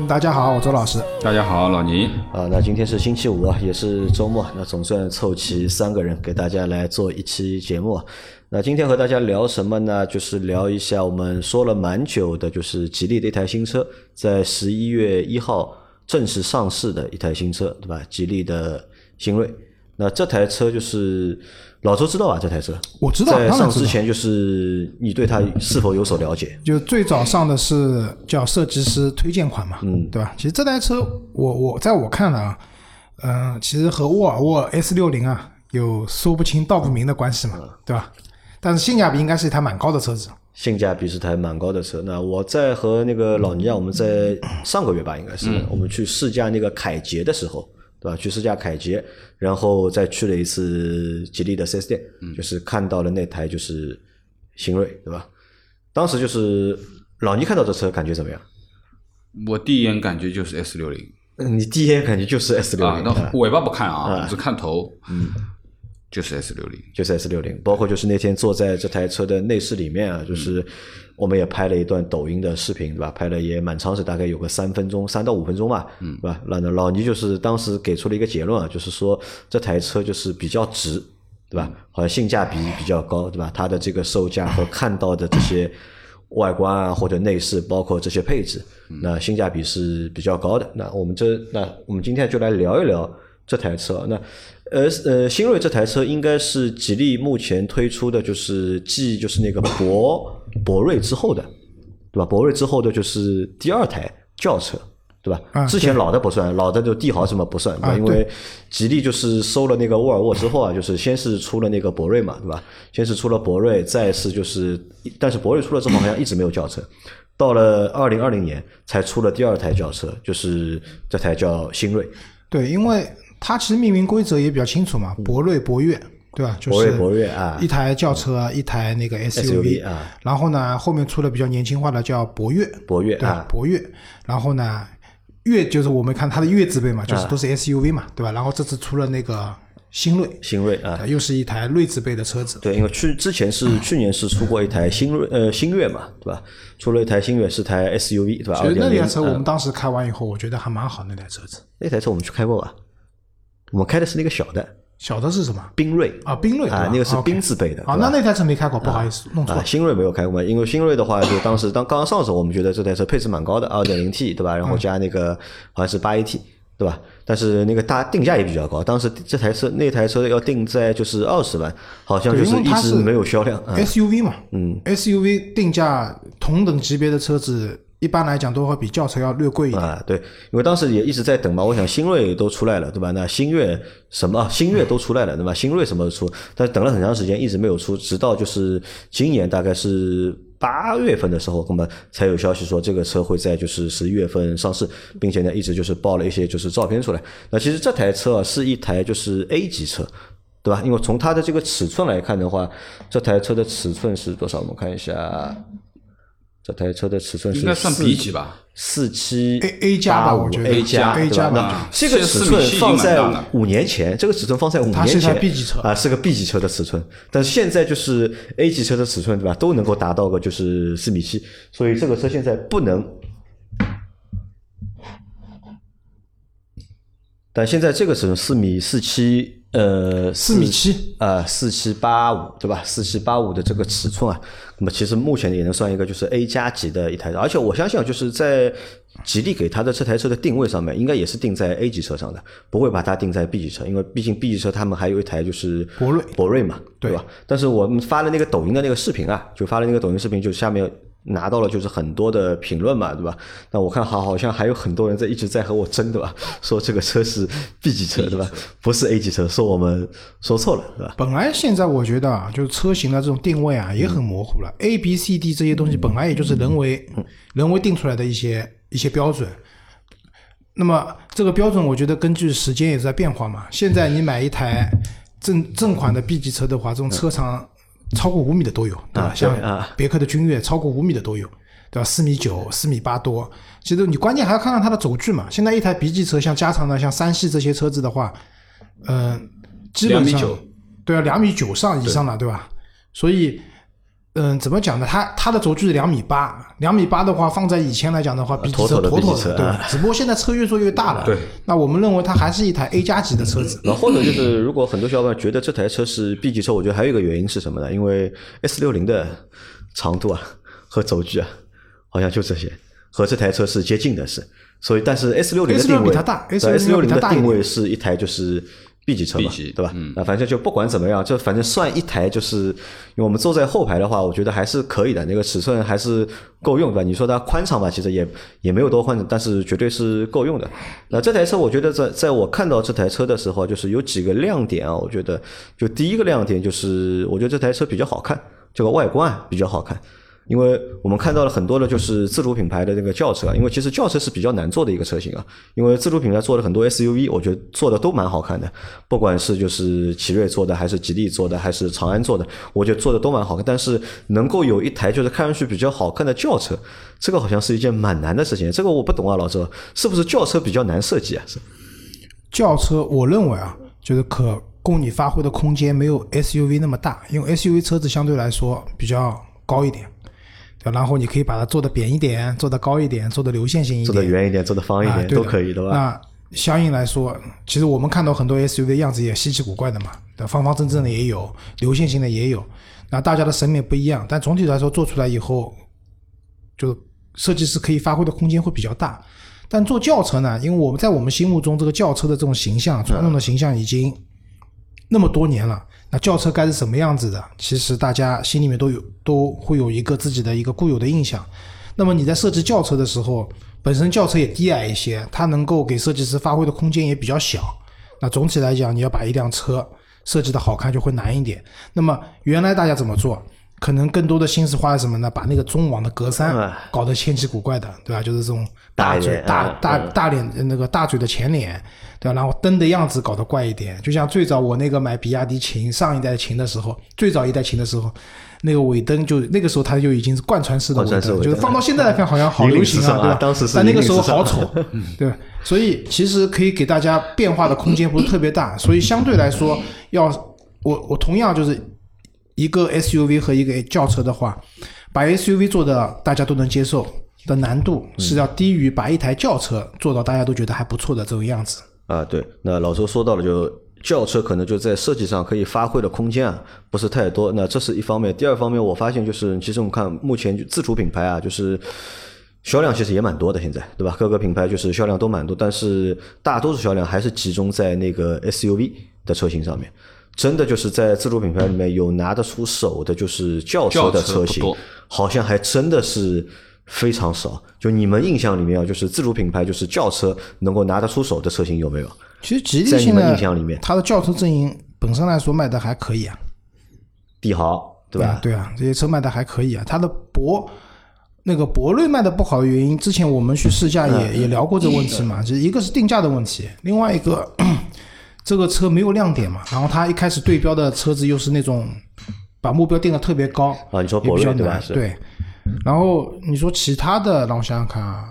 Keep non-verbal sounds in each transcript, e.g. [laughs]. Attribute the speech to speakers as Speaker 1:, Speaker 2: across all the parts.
Speaker 1: 嗯大家好，我周老师。
Speaker 2: 大家好，老倪。
Speaker 3: 啊，那今天是星期五啊，也是周末，那总算凑齐三个人给大家来做一期节目。那今天和大家聊什么呢？就是聊一下我们说了蛮久的，就是吉利的一台新车，在十一月一号正式上市的一台新车，对吧？吉利的新锐。那这台车就是老周知道吧？这台车
Speaker 1: 我知道
Speaker 3: 在
Speaker 1: 当然知道
Speaker 3: 上之前，就是你对它是否有所了解？
Speaker 1: 就最早上的是叫设计师推荐款嘛，
Speaker 3: 嗯
Speaker 1: 对吧？其实这台车我我在我看来啊，嗯、其实和沃尔沃 S 六零啊有说不清道不明的关系嘛，对吧？但是性价比应该是一台蛮高的车子。
Speaker 3: 性价比是台蛮高的车。那我在和那个老倪啊，我们在上个月吧，应该是、我们去试驾那个凯捷的时候，对吧？去试驾凯捷，然后再去了一次吉利的 4S 店，就是看到了那台就是新锐，对吧？当时就是老倪看到这车感觉怎么样？
Speaker 2: 我第一眼感觉就是 S 六零
Speaker 3: 嗯你第一眼感觉就是 S 六
Speaker 2: 啊，
Speaker 3: 零
Speaker 2: 那尾巴不看啊，只看头，嗯，就是 S 六零。
Speaker 3: 就是 S 六零，包括就是那天坐在这台车的内饰里面啊，就是我们也拍了一段抖音的视频，对吧？拍了也蛮长时，大概有个三分钟，三到五分钟吧，嗯，对吧？那那老倪就是当时给出了一个结论啊，就是说这台车就是比较值，对吧？好像性价比比较高，对吧？它的这个售价和看到的这些外观啊或者内饰，包括这些配置，那性价比是比较高的。那我们这那我们今天就来聊一聊这台车。那呃呃，新锐这台车应该是吉利目前推出的就是继就是那个博博瑞之后的，对吧？博瑞之后的就是第二台轿车。对吧？
Speaker 1: 啊
Speaker 3: 之前老的不算，老的就帝豪什么不算，对吧？
Speaker 1: 啊
Speaker 3: 因为吉利就是收了那个沃尔沃之后啊，就是先是出了那个博瑞嘛，对吧？先是出了博瑞，再是就是，但是博瑞出了之后好像一直没有轿车，到了二零二零年才出了第二台轿车，就是这台叫新锐。
Speaker 1: 对，因为它其实命名规则也比较清楚嘛，博瑞、博越，对吧？就是
Speaker 3: 博越啊
Speaker 1: 一台轿车，一台那个
Speaker 3: SUV 啊
Speaker 1: 然后呢，后面出了比较年轻化的叫博越，
Speaker 3: 博越啊？
Speaker 1: 博越，然后呢，越就是我们看它的越字辈嘛，
Speaker 3: 啊
Speaker 1: 就是都是 SUV 嘛，对吧？然后这次出了那个新锐，
Speaker 3: 新锐啊
Speaker 1: 啊，，又是一台锐字辈的车子。
Speaker 3: 对，因为去之前是去年是出过一台新锐呃新悦嘛，对吧？出了一台新悦是台 SUV 对吧？
Speaker 1: 其实那
Speaker 3: 2.0
Speaker 1: 台车我们
Speaker 3: 呃
Speaker 1: 当时开完以后，我觉得还蛮好，那台车子。
Speaker 3: 那台车我们去开过吧？我们开的是那个小的
Speaker 1: 小的是什么？
Speaker 3: 缤瑞
Speaker 1: 啊，缤瑞
Speaker 3: 啊，那个是兵字辈的
Speaker 1: 啊，那那台车没开过，不好意思，弄错
Speaker 3: 啊，
Speaker 1: 了。
Speaker 3: 新锐没有开过嘛？因为新锐的话，就当时当刚刚上手，我们觉得这台车配置蛮高的，二点零 T 对吧？然后
Speaker 1: 嗯
Speaker 3: 加那个好像是八 AT 对吧？但是那个大定价也比较高，当时这台车那台车要定在就是二十万，好像就
Speaker 1: 是
Speaker 3: 一直没有销量啊。
Speaker 1: SUV 嘛，嗯，SUV 定价同等级别的车子，一般来讲都会比轿车要略贵一点。
Speaker 3: 啊，对，因为当时也一直在等嘛，我想新锐都出来了，对吧？那新悦什么新悦都出来了，对吧？新锐什么出？但等了很长时间，一直没有出，直到就是今年大概是八月份的时候，那么才有消息说这个车会在就是十一月份上市，并且呢一直就是爆了一些就是照片出来。那其实这台车啊是一台就是 A 级车。对吧？因为从它的这个尺寸来看的话，这台车的尺寸是多少？我们看一下，这台车的尺寸是
Speaker 2: 应该算
Speaker 3: 四
Speaker 2: B 级吧？
Speaker 3: 四七
Speaker 1: A- A 加吧我觉得
Speaker 3: A 加
Speaker 1: A
Speaker 3: 对吧？
Speaker 1: 加吧
Speaker 3: 这个尺寸放在五年前，这个尺寸放在五年前，
Speaker 1: 它是 B 级车
Speaker 3: 啊，是个 B 级车的尺寸。但是现在就是 A 级车的尺寸，对吧？都能够达到个就是四米七，所以这个车现在不能。但现在这个尺寸四米四七，呃，
Speaker 1: 四米七，
Speaker 3: 呃，四七八五，对吧？四七八五的这个尺寸啊，那么其实目前也能算一个就是 A 加级的一台车，而且我相信啊，就是在吉利给它的这台车的定位上面，应该也是定在 A 级车上的，不会把它定在 B 级车，因为毕竟 B 级车他们还有一台就是
Speaker 1: 博瑞
Speaker 3: 博瑞嘛，
Speaker 1: 对
Speaker 3: 吧？但是我们发了那个抖音的那个视频啊，就发了那个抖音视频，就下面拿到了就是很多的评论嘛，对吧？那我看好好像还有很多人在一直在和我争，对吧？[laughs] 说这个车是 B 级车，对吧？不是 A 级车，说我们说错了，对吧？
Speaker 1: 本来现在我觉得啊，就是车型的这种定位啊，也很模糊了。A、B、C、D 这些东西本来也就是人为人为定出来的一些一些标准。那么这个标准，我觉得根据时间也在变化嘛。现在你买一台正正款的 B 级车的话，这种车厂超过五米的都有，对吧？
Speaker 3: 啊
Speaker 1: 像别克的君越超过五米的都有，对吧？四米九、四米八多。其实你关键还要看看它的轴距嘛。现在一台 B 级车，像加长的，像三系这些车子的话，嗯、基本上
Speaker 2: 2米9
Speaker 1: 对啊，两米九上以上的，对吧？所以，嗯，怎么讲呢？它它的轴距是两米八，两米八的话，放在以前来讲的话级车
Speaker 3: 妥妥的
Speaker 1: 对？只不过现在车越做越大了，
Speaker 2: 对。
Speaker 1: 那我们认为它还是一台 A 加级的车子，
Speaker 3: 然后或者就是，如果很多小伙伴觉得这台车是 B 级车，我觉得还有一个原因是什么呢？因为 S 六零的长度啊和轴距啊，好像就这些，和这台车是接近的，是。所以，但是 S 六零的
Speaker 1: S60
Speaker 3: 定位，
Speaker 1: 比它大 S60
Speaker 3: S 六零的定位是一台就是 B 级车嘛对吧？
Speaker 2: 嗯
Speaker 3: 啊，反正就不管怎么样，就反正算一台，就是因为我们坐在后排的话，我觉得还是可以的，那个尺寸还是够用，对吧？你说它宽敞吧，其实也也没有多宽，但是绝对是够用的。那这台车，我觉得在在我看到这台车的时候，就是有几个亮点啊，我觉得就第一个亮点就是，我觉得这台车比较好看，这个外观啊比较好看。因为我们看到了很多的就是自主品牌的那个轿车，因为其实轿车是比较难做的一个车型啊，因为自主品牌做的很多 SUV，我觉得做的都蛮好看的，不管是就是奇瑞做的，还是吉利做的，还是长安做的，我觉得做的都蛮好看。但是能够有一台就是看上去比较好看的轿车，这个好像是一件蛮难的事情。这个我不懂啊，老周，是不是轿车比较难设计啊？是
Speaker 1: 轿车，我认为啊，就是可供你发挥的空间没有 SUV 那么大，因为 SUV 车子相对来说比较高一点，对，然后你可以把它做的扁一点，做的高一点，做的流线型一
Speaker 3: 做
Speaker 1: 点，
Speaker 3: 的圆一点，做的方一点、
Speaker 1: 啊、
Speaker 3: 都可以，对吧？
Speaker 1: 那相应来说，其实我们看到很多 SUV 的样子也稀奇古怪的嘛，对方方正正的也有，流线型的也有，那大家的审美不一样，但总体来说做出来以后，就设计师可以发挥的空间会比较大。但做轿车呢，因为我们在我们心目中这个轿车的这种形象，传统的形象已经那么多年了，那轿车该是什么样子的？其实大家心里面都有都会有一个自己的一个固有的印象。那么你在设计轿车的时候，本身轿车也低矮一些，它能够给设计师发挥的空间也比较小。那总体来讲，你要把一辆车设计的好看就会难一点。那么原来大家怎么做？可能更多的心思花在什么呢？把那个中网的格栅
Speaker 3: 哎
Speaker 1: 搞得千奇古怪的，对吧？就是这种
Speaker 3: 大
Speaker 1: 大嘴、大大
Speaker 3: 嗯
Speaker 1: 大脸那个大嘴的前脸，对吧？然后灯的样子搞得怪一点，就像最早我那个买比亚迪秦上一代秦的时候，最早一代秦的时候，那个尾灯就那个时候它就已经是贯穿式的尾灯，就是放到现在来看好像好流行啊，
Speaker 3: 啊
Speaker 1: 对吧？
Speaker 3: 当时是
Speaker 1: 但那个时候好 [laughs] 丑，对吧？所以其实可以给大家变化的空间不是特别大，所以相对来说，要我我同样就是一个 SUV 和一个轿车的话，把 SUV 做的大家都能接受的难度是要低于把一台轿车做到大家都觉得还不错的这种样子。
Speaker 3: 啊，对，那老周说到了，就轿车可能就在设计上可以发挥的空间啊，不是太多。那这是一方面，第二方面，我发现就是，其实我们看目前自主品牌啊，就是销量其实也蛮多的，现在对吧？各个品牌就是销量都蛮多，但是大多数销量还是集中在那个 SUV 的车型上面。真的就是在自主品牌里面有拿得出手的，就是轿车的
Speaker 2: 车
Speaker 3: 车型，好像还真的是非常少。就你们印象里面啊，就是自主品牌就是轿车能够拿得出手的车型有没有？
Speaker 1: 其实吉利
Speaker 3: 在你们
Speaker 1: 现在
Speaker 3: 印象里面
Speaker 1: 它的轿车阵营本身来说卖的还可以啊，
Speaker 3: 帝豪对吧？
Speaker 1: 对啊，这些车卖的还可以啊。它的博那个博瑞卖的不好的原因，之前我们去试驾也、也聊过这个问题嘛，就是一个是定价的问题，另外一个这个车没有亮点嘛，然后它一开始对标的车子又是那种把目标定的特别高
Speaker 3: 啊你说
Speaker 1: 也比较
Speaker 3: 博瑞对吧
Speaker 1: 对。然后你说其他的，让我想想看啊，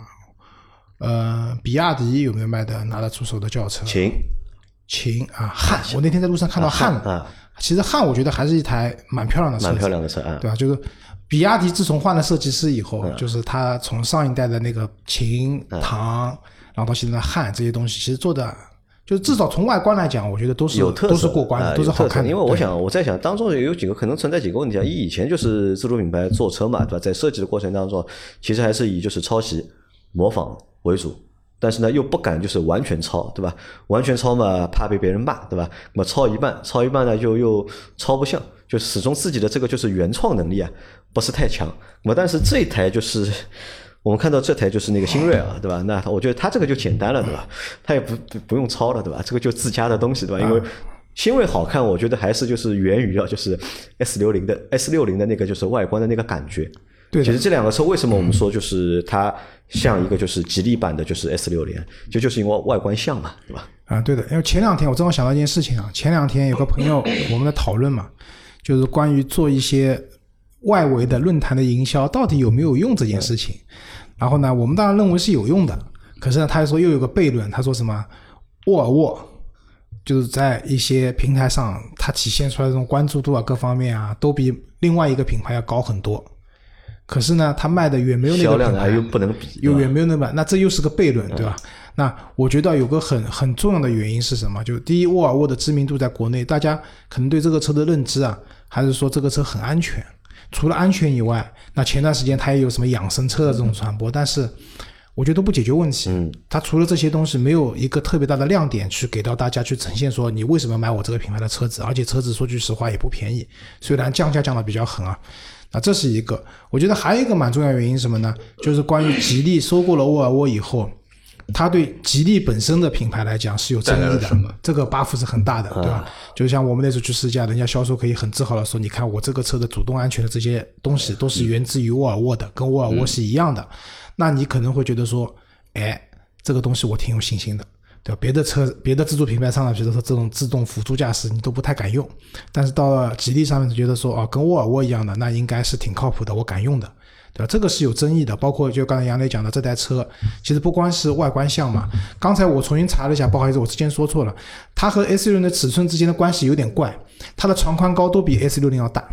Speaker 1: 呃，比亚迪有没有卖的拿得出手的轿车？
Speaker 3: 秦
Speaker 1: 秦啊，汉，我那天在路上看到汉了。
Speaker 3: 啊，
Speaker 1: 其实汉我觉得还是一台蛮漂亮的车
Speaker 3: 漂亮的车啊。
Speaker 1: 对吧？就是比亚迪自从换了设计师以后，
Speaker 3: 嗯
Speaker 1: 就是它从上一代的那个秦、唐，然后到现在的汉这些东西，其实做的就是至少从外观来讲，我觉得都是
Speaker 3: 有特色，
Speaker 1: 都是过关的，
Speaker 3: 啊
Speaker 1: 都是好看的。
Speaker 3: 因为我想，我在想当中有几个可能存在几个问题啊。一以前就是自主品牌做车嘛，对吧？在设计的过程当中，其实还是以就是抄袭、模仿为主。但是呢，又不敢就是完全抄，对吧？完全抄嘛，怕被别人骂，对吧？那么抄一半，抄一半呢，又又抄不像，就始终自己的这个就是原创能力啊，不是太强。那么但是这一台就是我们看到这台就是那个新锐啊，对吧？那我觉得它这个就简单了，对吧？它也不不不用抄了，对吧？这个就自家的东西，对吧？因为新锐好看，我觉得还是就是源于啊，就是 S 六零的 S 六零的那个就是外观的那个感觉。
Speaker 1: 对
Speaker 3: 其实这两个车为什么我们说就是它像一个就是吉利版的，就是 S 六零，就就是因为外观像嘛，对吧？
Speaker 1: 啊，对的，因为前两天我正好想到一件事情啊，前两天有个朋友 [coughs] 我们在讨论嘛，就是关于做一些外围的论坛的营销到底有没有用这件事情。然后呢，我们当然认为是有用的，可是呢，他又说又有个悖论，他说什么沃尔沃就是在一些平台上，它体现出来这种关注度啊，各方面啊，都比另外一个品牌要高很多。可是呢，它卖的远没有那个
Speaker 3: 销量
Speaker 1: 品牌
Speaker 3: 又不能比，
Speaker 1: 又远没有那么，那这又是个悖论，对吧？那我觉得有个很很重要的原因是什么？就第一，沃尔沃的知名度在国内，大家可能对这个车的认知啊，还是说这个车很安全。除了安全以外，那前段时间它也有什么养生车的这种传播，但是我觉得都不解决问题。
Speaker 3: 嗯，
Speaker 1: 它除了这些东西，没有一个特别大的亮点去给到大家去呈现说你为什么买我这个品牌的车子，而且车子说句实话也不便宜，虽然降价降的比较狠啊。那这是一个，我觉得还有一个蛮重要原因是什么呢？就是关于吉利收购了沃尔沃以后，它对吉利本身的品牌来讲是有争议的这个 buff 是很大的，对吧？就像我们那时候去试驾，人家销售可以很自豪的说，你看我这个车的主动安全的这些东西都是源自于沃尔沃的，跟沃尔沃是一样的。那你可能会觉得说，哎，这个东西我挺有信心的。对吧？别的车、别的自主品牌上来，比如说这种自动辅助驾驶，你都不太敢用。但是到了吉利上面，就觉得说，哦，跟沃尔沃一样的，那应该是挺靠谱的，我敢用的，对吧？这个是有争议的。包括就刚才杨磊讲的这台车，其实不光是外观像嘛。刚才我重新查了一下，不好意思，我之前说错了，它和 S 六零的尺寸之间的关系有点怪，它的长宽高都比 S 六零要大，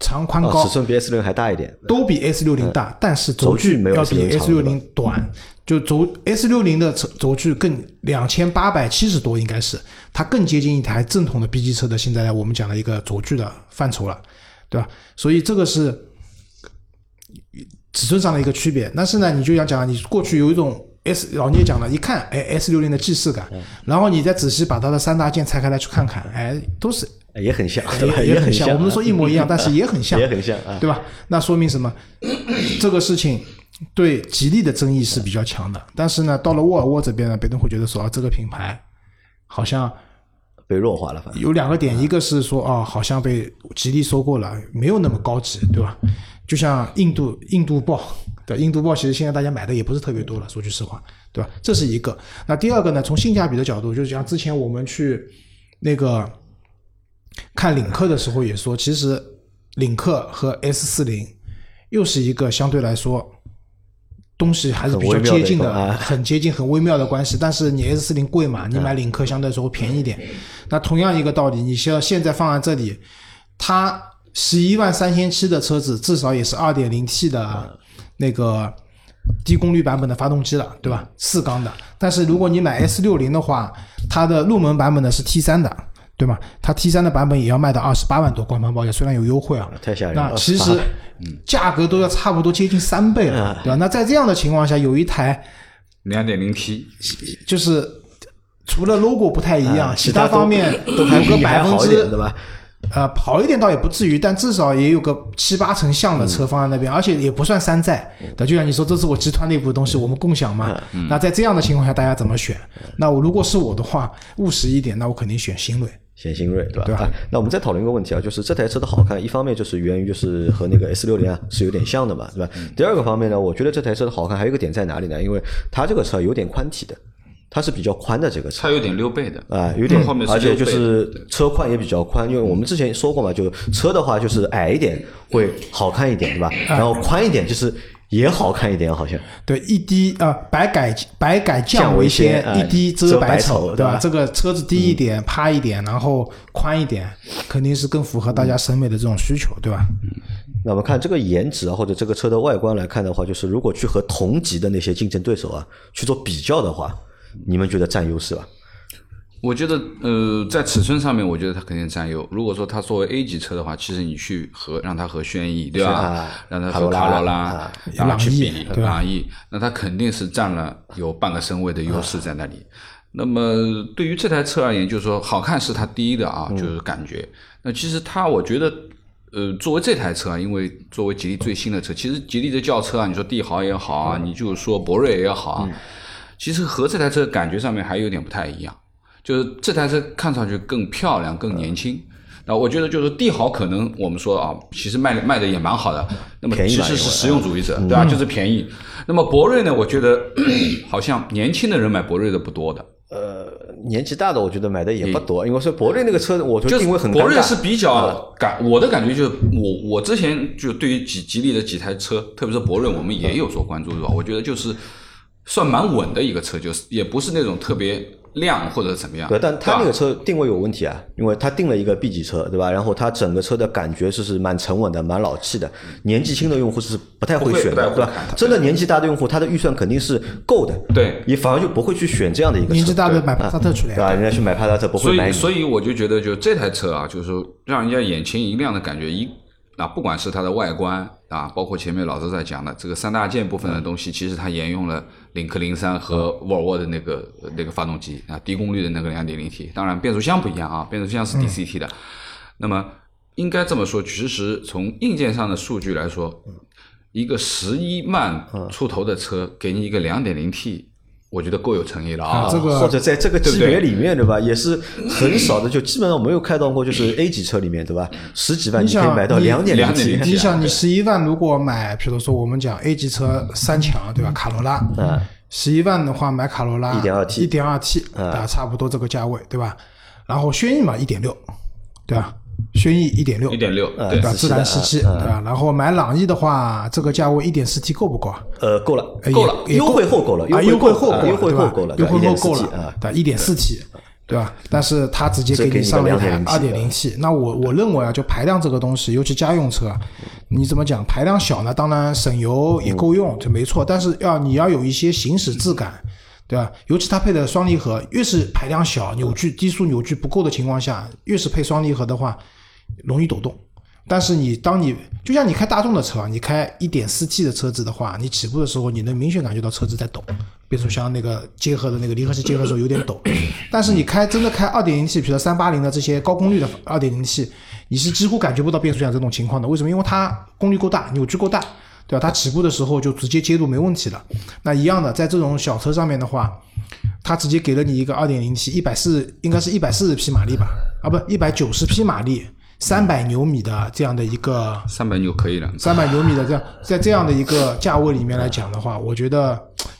Speaker 1: 长宽高
Speaker 3: 哦尺寸比 S 六还大一点，
Speaker 1: 都比 S 六零大，但是轴
Speaker 3: 轴距没有
Speaker 1: 要比
Speaker 3: S60 长
Speaker 1: S 六零短，就轴 S 六零的轴轴距更两千八百七十多，应该是它更接近一台正统的 B 级车的现在我们讲的一个轴距的范畴了，对吧？所以这个是尺寸上的一个区别。但是呢，你就想讲，你过去有一种 S 老聂讲了，一看，哎，S 六零的既视感，然后你再仔细把它的三大件拆开来去看看，哎，都是
Speaker 3: 哎也很像，对吧？
Speaker 1: 也很像。我们说一模一样，但是 [laughs] 也很像，
Speaker 3: 也很像啊。
Speaker 1: 对吧？那说明什么？[coughs] 这个事情对吉利的争议是比较强的。但是呢，到了沃尔沃这边呢，别人会觉得说啊，这个品牌好像
Speaker 3: 被弱化了，
Speaker 1: 有两个点，一个是说啊，好像被吉利收购了，没有那么高级，对吧？就像印度印度豹，对印度豹，其实现在大家买的也不是特别多了，说句实话，对吧？这是一个。那第二个呢，从性价比的角度，就是像之前我们去那个看领克的时候也说，其实领克和 S 四零又是一个相对来说。东西还是比较接近的，
Speaker 3: 很
Speaker 1: 接近、很微妙的关系。但是你 S 四零贵嘛，你买领克相对来说会便宜一点。那同样一个道理，你像现在放在这里，它十一万三千七的车子，至少也是二点零 T 的那个低功率版本的发动机了，对吧？四缸的。但是如果你买 S 六零的话，它的入门版本呢是 T 三的，对吗？它 T 三的版本也要卖到二十八万多，官方报价虽然有优惠啊，
Speaker 3: 太吓人了。
Speaker 1: 那其实价格都要差不多接近三倍了，对吧？那在这样的情况下，有一台
Speaker 2: 两点零 T，
Speaker 1: 就是除了 logo 不太一样，
Speaker 3: 啊
Speaker 1: 其他
Speaker 3: 他
Speaker 1: 方面有个百分
Speaker 3: 还好一点，
Speaker 1: 之
Speaker 3: 对吧？
Speaker 1: 呃好一点倒也不至于，但至少也有个七八成像的车放在那边，而且也不算山寨。对，就像你说，这是我集团内部的东西，我们共享嘛。那在这样的情况下，大家怎么选？那我如果是我的话，务实一点，那我肯定选新锐。
Speaker 3: 选新锐，对吧？
Speaker 1: 对吧
Speaker 3: 啊，那我们再讨论一个问题啊，就是这台车的好看，一方面就是源于就是和那个 S 六零啊是有点像的嘛，对吧？第二个方面呢，我觉得这台车的好看还有一个点在哪里呢？因为它这个车有点宽体的，它是比较宽的这个车
Speaker 2: 它。有点溜背的
Speaker 3: 啊，有点
Speaker 2: 后面，
Speaker 3: 而且就是车宽也比较宽，因为我们之前说过嘛，就车的话就是矮一点会好看一点，对吧？然后宽一点就是也好看一点，好像。
Speaker 1: 对，一滴啊、百改百改
Speaker 3: 降
Speaker 1: 降为
Speaker 3: 为先
Speaker 1: 一滴
Speaker 3: 遮百
Speaker 1: 丑，对吧？
Speaker 3: 丑对吧
Speaker 1: 这个车子低一点、趴一点，然后宽一点，肯定是更符合大家审美的这种需求，对吧？
Speaker 3: 那我们看这个颜值啊，或者这个车的外观来看的话，就是如果去和同级的那些竞争对手啊去做比较的话，你们觉得占优势吧？
Speaker 2: 我觉得，呃，在尺寸上面，我觉得它肯定占优。如果说它作为 A 级车的话，其实你去和让它和轩逸，对吧？
Speaker 3: 啊
Speaker 2: 让它和卡罗拉
Speaker 3: 啊，
Speaker 2: 然后去
Speaker 1: 朗逸
Speaker 2: 比
Speaker 1: 对吧
Speaker 2: 朗逸，那它肯定是占了有半个身位的优势在那里。那么对于这台车而言，就是说好看是它第一的啊，就是感觉。那其实它，我觉得。呃，作为这台车啊，因为作为吉利最新的车，其实吉利的轿车啊，你说帝豪也好啊，你就是说博瑞也好啊，其实和这台车感觉上面还有点不太一样。就是这台车看上去更漂亮、更年轻。那我觉得就是帝豪可能我们说啊，其实卖卖的也蛮好的。那么其实是实用主义者，对吧？就是便宜。那么博瑞呢，我觉得 [clears throat] 好像年轻的人买博瑞的不多的
Speaker 3: 呃，年纪大的我觉得买的也不多，因为说博瑞那个车，我觉得
Speaker 2: 就是
Speaker 3: 定位很
Speaker 2: 博瑞是比较感，我的感觉就是我我之前就对于吉吉利的几台车，特别是博瑞，我们也有所关注，是吧？我觉得就是算蛮稳的一个车，就是也不是那种特别亮或者怎么样。
Speaker 3: 对，但它那个车定位有问题啊，因为它定了一个 B 级车，对吧？然后它整个车的感觉是是蛮沉稳的，蛮老气的。年纪轻的用户是不太会选的，对吧？真的年纪大的用户，他的预算肯定是够的，
Speaker 2: 对
Speaker 3: 你反而就不会去选这样的一个车。
Speaker 1: 年纪大的买帕萨特出来
Speaker 3: 对吧？人家去买帕萨特不，会买你。
Speaker 2: 所以我就觉得，就这台车啊，就是说让人家眼前一亮的感觉，一啊，不管是它的外观啊，包括前面老师在讲的这个三大件部分的东西，其实它沿用了领克零三和沃尔沃的那个那个发动机啊，低功率的那个两点零 T。当然，变速箱不一样啊，变速箱是 DCT 的。那么应该这么说，其实从硬件上的数据来说，一个十一万出头的车给你一个两点零 T，我觉得够有诚意了啊。
Speaker 1: 啊这个
Speaker 3: 或者在这个级别里面，对吧？也是很少的，就基本上没有看到过，就是 A 级车里面，对吧？十几万
Speaker 1: 你
Speaker 3: 可以买到两点零 T，
Speaker 1: 你想，你十一万如果买，比如说我们讲 A 级车三强，对吧？卡罗拉，
Speaker 3: 嗯，
Speaker 1: 十一万的话买卡罗拉
Speaker 3: 1.2T
Speaker 1: 一点二 T，啊？差不多这个价位，对吧？然后轩逸嘛，一点六，对吧？轩逸一点六，
Speaker 2: 一点六，
Speaker 3: 呃
Speaker 2: 对
Speaker 1: 对吧？自然吸气，
Speaker 3: 嗯
Speaker 1: 对吧？然后买朗逸的话，这个价位一点四 T 够不够啊？
Speaker 3: 呃，够了，
Speaker 1: 呃
Speaker 2: 够了
Speaker 3: 优惠后够了，
Speaker 1: 啊，优
Speaker 3: 惠
Speaker 1: 后够了，
Speaker 3: 优惠
Speaker 1: 对吧
Speaker 3: 后够了，
Speaker 1: 优惠后够
Speaker 3: 1.4T
Speaker 1: 了
Speaker 3: 啊，，
Speaker 1: 对，一点四 T，对吧？但是它直接给你上了一台二点零 T，那我我认为啊，就排量这个东西，尤其家用车，你怎么讲？排量小呢，当然省油也够用，这没错，但是要你要有一些行驶质感。对吧？尤其它配的双离合，越是排量小、扭矩低速扭矩不够的情况下，越是配双离合的话，容易抖动。但是你当你就像你开大众的车，你开一点四 T 的车子的话，你起步的时候，你能明显感觉到车子在抖，变速箱那个结合的那个离合器结合的时候有点抖。[coughs] 但是你开真的开二点零 T，比如三八零的这些高功率的二点零 T，你是几乎感觉不到变速箱这种情况的。为什么？因为它功率够大，扭矩够大，对吧？它起步的时候就直接接入没问题了。那一样的，在这种小车上面的话，它直接给了你一个二点零 T，一百四应该是一百四十匹马力吧？啊，不，一百九十匹马力，三百牛米的这样的一个
Speaker 2: 三百牛可以了。
Speaker 1: 三百牛米的这样，在这样的一个价位里面来讲的话，我觉得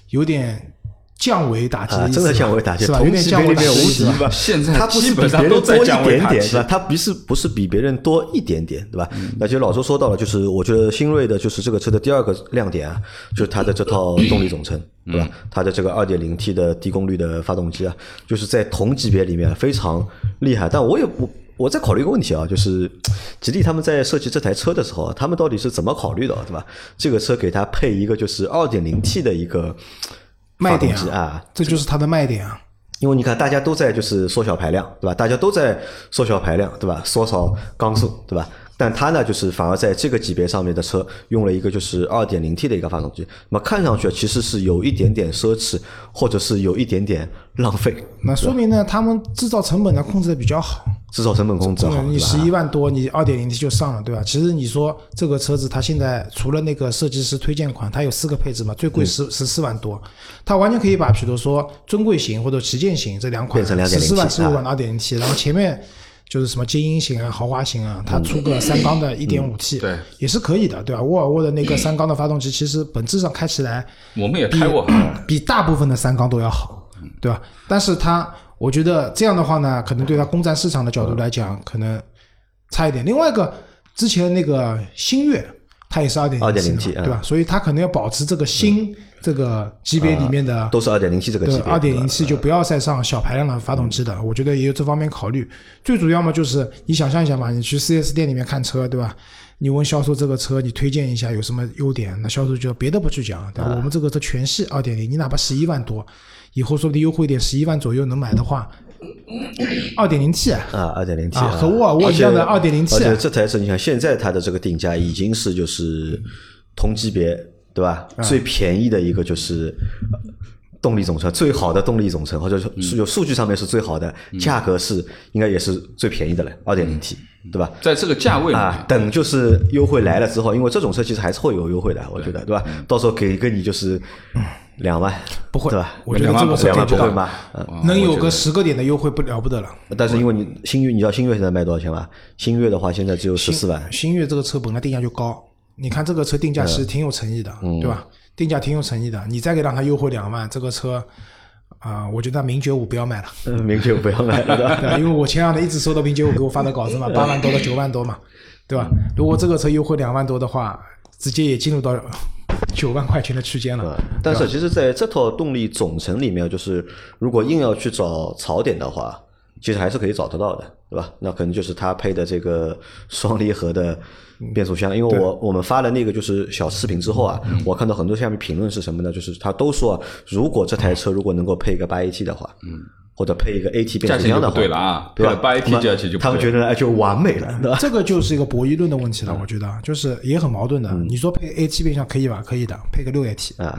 Speaker 1: 有点降维打击
Speaker 3: 啊，
Speaker 1: 的意思吧，
Speaker 3: 真的降维打击，
Speaker 1: 是吧？有
Speaker 3: 同
Speaker 1: 点降维打
Speaker 3: 级别里面？无敌吧？
Speaker 2: 现在
Speaker 3: 它不是比
Speaker 2: 基本上
Speaker 3: 别人多一
Speaker 2: 都在降维打击
Speaker 3: 点点，是吧？它不是不是比别人多一点点，对吧？
Speaker 2: 嗯
Speaker 3: 那其实老周说到了，就是我觉得新锐的就是这个车的第二个亮点啊，就是它的这套动力总成，对吧？
Speaker 2: 嗯
Speaker 3: 它的这个二点零 T 的低功率的发动机啊，就是在同级别里面非常厉害。但我也不。我在考虑一个问题啊，就是吉利他们在设计这台车的时候，他们到底是怎么考虑的，对吧？这个车给它配一个就是二点零 T 的一个
Speaker 1: 卖点
Speaker 3: 啊，
Speaker 1: 这就是它的卖点啊。
Speaker 3: 因为你看，大家都在就是缩小排量，对吧？大家都在缩小排量，对吧？缩小缸数，对吧？但它呢，就是反而在这个级别上面的车用了一个就是二点零 T 的一个发动机，那么看上去其实是有一点点奢侈，或者是有一点点浪费，
Speaker 1: 那说明呢，他们制造成本呢控制的比较好。
Speaker 3: 制造成本控制好，
Speaker 1: 你十一万多，你二点零 T 就上了，对吧？其实你说这个车子，它现在除了那个设计师推荐款，它有四个配置嘛，最
Speaker 3: 嗯。
Speaker 1: 贵十十四万多，它完全可以把比如说尊贵型或者旗舰型这两款
Speaker 3: 变成2.0
Speaker 1: 十四万、
Speaker 3: T
Speaker 1: 十五万的二点零 T，然后前面就是什么精英型啊、豪华型啊，它出个三缸的 1.5T，
Speaker 2: 对
Speaker 1: 也是可以的，对吧？沃尔沃的那个三缸的发动机，其实本质上开起来
Speaker 2: 我们也开过，[clears throat]
Speaker 1: 比大部分的三缸都要好，对吧？但是它，我觉得这样的话呢，可能对它攻占市场的角度来讲，可能差一点。另外一个，之前那个星越，它也是二点
Speaker 3: 2.0T
Speaker 1: 对吧？所以它可能要保持这个新这个级别里面的
Speaker 3: 都是二点零 T 这个级
Speaker 1: 对，
Speaker 3: 别，
Speaker 1: 二点零
Speaker 3: 对
Speaker 1: T 就不要再上小排量的发动机的，我觉得也有这方面考虑。最主要嘛，就是你想象一下嘛，你去 4S 店里面看车，对吧？你问销售这个车，你推荐一下有什么优点，那销售就别的不去讲，对吧？我们这个车全系二点零，你哪怕十一万多，以后说不定优惠一点，十一万左右能买的话，二点零 T 啊，
Speaker 3: 啊，二点零 T
Speaker 1: 啊和沃尔沃一样的二点零 T
Speaker 3: 而且这台车你看现在它的这个定价已经是就是同级别对吧？
Speaker 1: 啊。
Speaker 3: 最便宜的一个就是呃动力总成，最好的动力总成，或者是有数据上面是最好的，价格是应该也是最便宜的了，二点零 T 对吧？
Speaker 2: 在这个价位
Speaker 3: 啊，，等就是优惠来了之后，因为这种车其实还是会有优惠的，我觉得对。吧？到时候给一个你就是两万，
Speaker 1: 不会
Speaker 3: 对吧？
Speaker 1: 我觉得这个车
Speaker 3: 两万
Speaker 1: 给不
Speaker 3: 会吗？嗯
Speaker 2: 啊
Speaker 1: 能有个十个点的优惠不了不得了。
Speaker 3: 但是因为你星月，你知道星月现在卖多少钱吗？新月的话现在只有十四万，
Speaker 1: 星月这个车本来定价就高，你看这个车定价其实挺有诚意的，
Speaker 3: 嗯
Speaker 1: 对吧？定价挺有诚意的，你再给让它优惠两万，这个车啊、我觉得名爵五不要买了，
Speaker 3: 嗯，名就不要买了，对吧？[laughs]
Speaker 1: 对？因为我前两天一直收到名爵五给我发的稿子嘛，八万多到九万多嘛，对吧？如果这个车优惠两万多的话，直接也进入到九万块钱的区间了。
Speaker 3: 但是其实在这套动力总成里面，就是如果硬要去找槽点的话，其实还是可以找得到的，对吧？那可能就是它配的这个双离合的变速箱，因为我我们发了那个就是小视频之后啊，我看到很多下面评论是什么呢？就是他都说啊，如果这台车如果能够配一个八 AT 的话，嗯，或者配一个 AT 变速箱的
Speaker 2: 对了啊
Speaker 3: 对吧？
Speaker 2: 配了 8AT
Speaker 3: 那么
Speaker 2: 价钱就不
Speaker 3: 他们觉得哎就完美了，对吧？
Speaker 1: 这个就是一个博弈论的问题了，我觉得就是也很矛盾的。
Speaker 3: 嗯
Speaker 1: 你说配 AT 变速箱可以吧？可以的，配个六 AT
Speaker 3: 啊，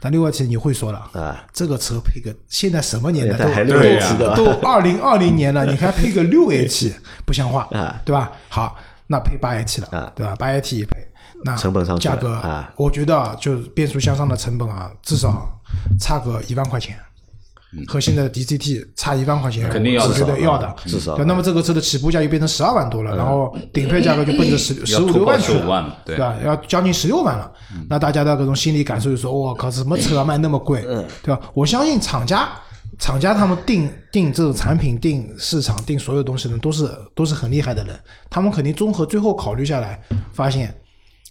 Speaker 1: 但六 AT 你会说了
Speaker 3: 啊，
Speaker 1: 这个车配个现在什么年代
Speaker 3: 现在还
Speaker 1: 都
Speaker 3: 六 AT 的
Speaker 1: 都都二零二零年了，[laughs] 你还配个六 AT [laughs] 不像话
Speaker 3: 啊，
Speaker 1: 对吧？好，那配八 AT 了
Speaker 3: 啊，
Speaker 1: 对吧？八 AT 也配，那
Speaker 3: 成本上
Speaker 1: 价格
Speaker 3: 啊，
Speaker 1: 我觉得啊就是变速箱上的成本啊，至少差个一万块钱。和现在的 DCT 差一万块钱，
Speaker 2: 肯定要
Speaker 1: 我觉得要的，
Speaker 3: 至少
Speaker 1: 对那么这个车的起步价又变成十二万多了，然后顶配价格就奔着十十五六万去
Speaker 2: 15万
Speaker 1: 了，
Speaker 2: 对
Speaker 1: 吧？要将近十六万了。那大家的各种心理感受就说：“我靠，什么车啊卖那么贵？”对吧？我相信厂家，厂家他们定定这种产品、定市场、定所有东西的，都是都是很厉害的人。他们肯定综合最后考虑下来，发现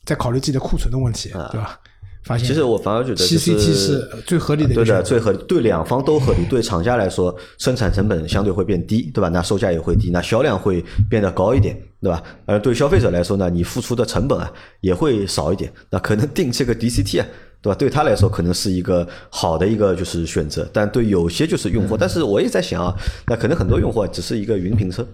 Speaker 1: 在考虑自己的库存的问题，对吧？发现
Speaker 3: 其实我反而觉得就
Speaker 1: CCT 是最合理的
Speaker 3: 对的。最合理，对两方都合理。对厂家来说，生产成本相对会变低，对吧？那售价也会低，那销量会变得高一点，对吧？而对消费者来说呢，你付出的成本啊也会少一点。那可能定这个 DCT 啊，对吧？对他来说可能是一个好的一个就是选择，但对有些就是用户，但是我也在想啊，那可能很多用户啊只是一个云评车，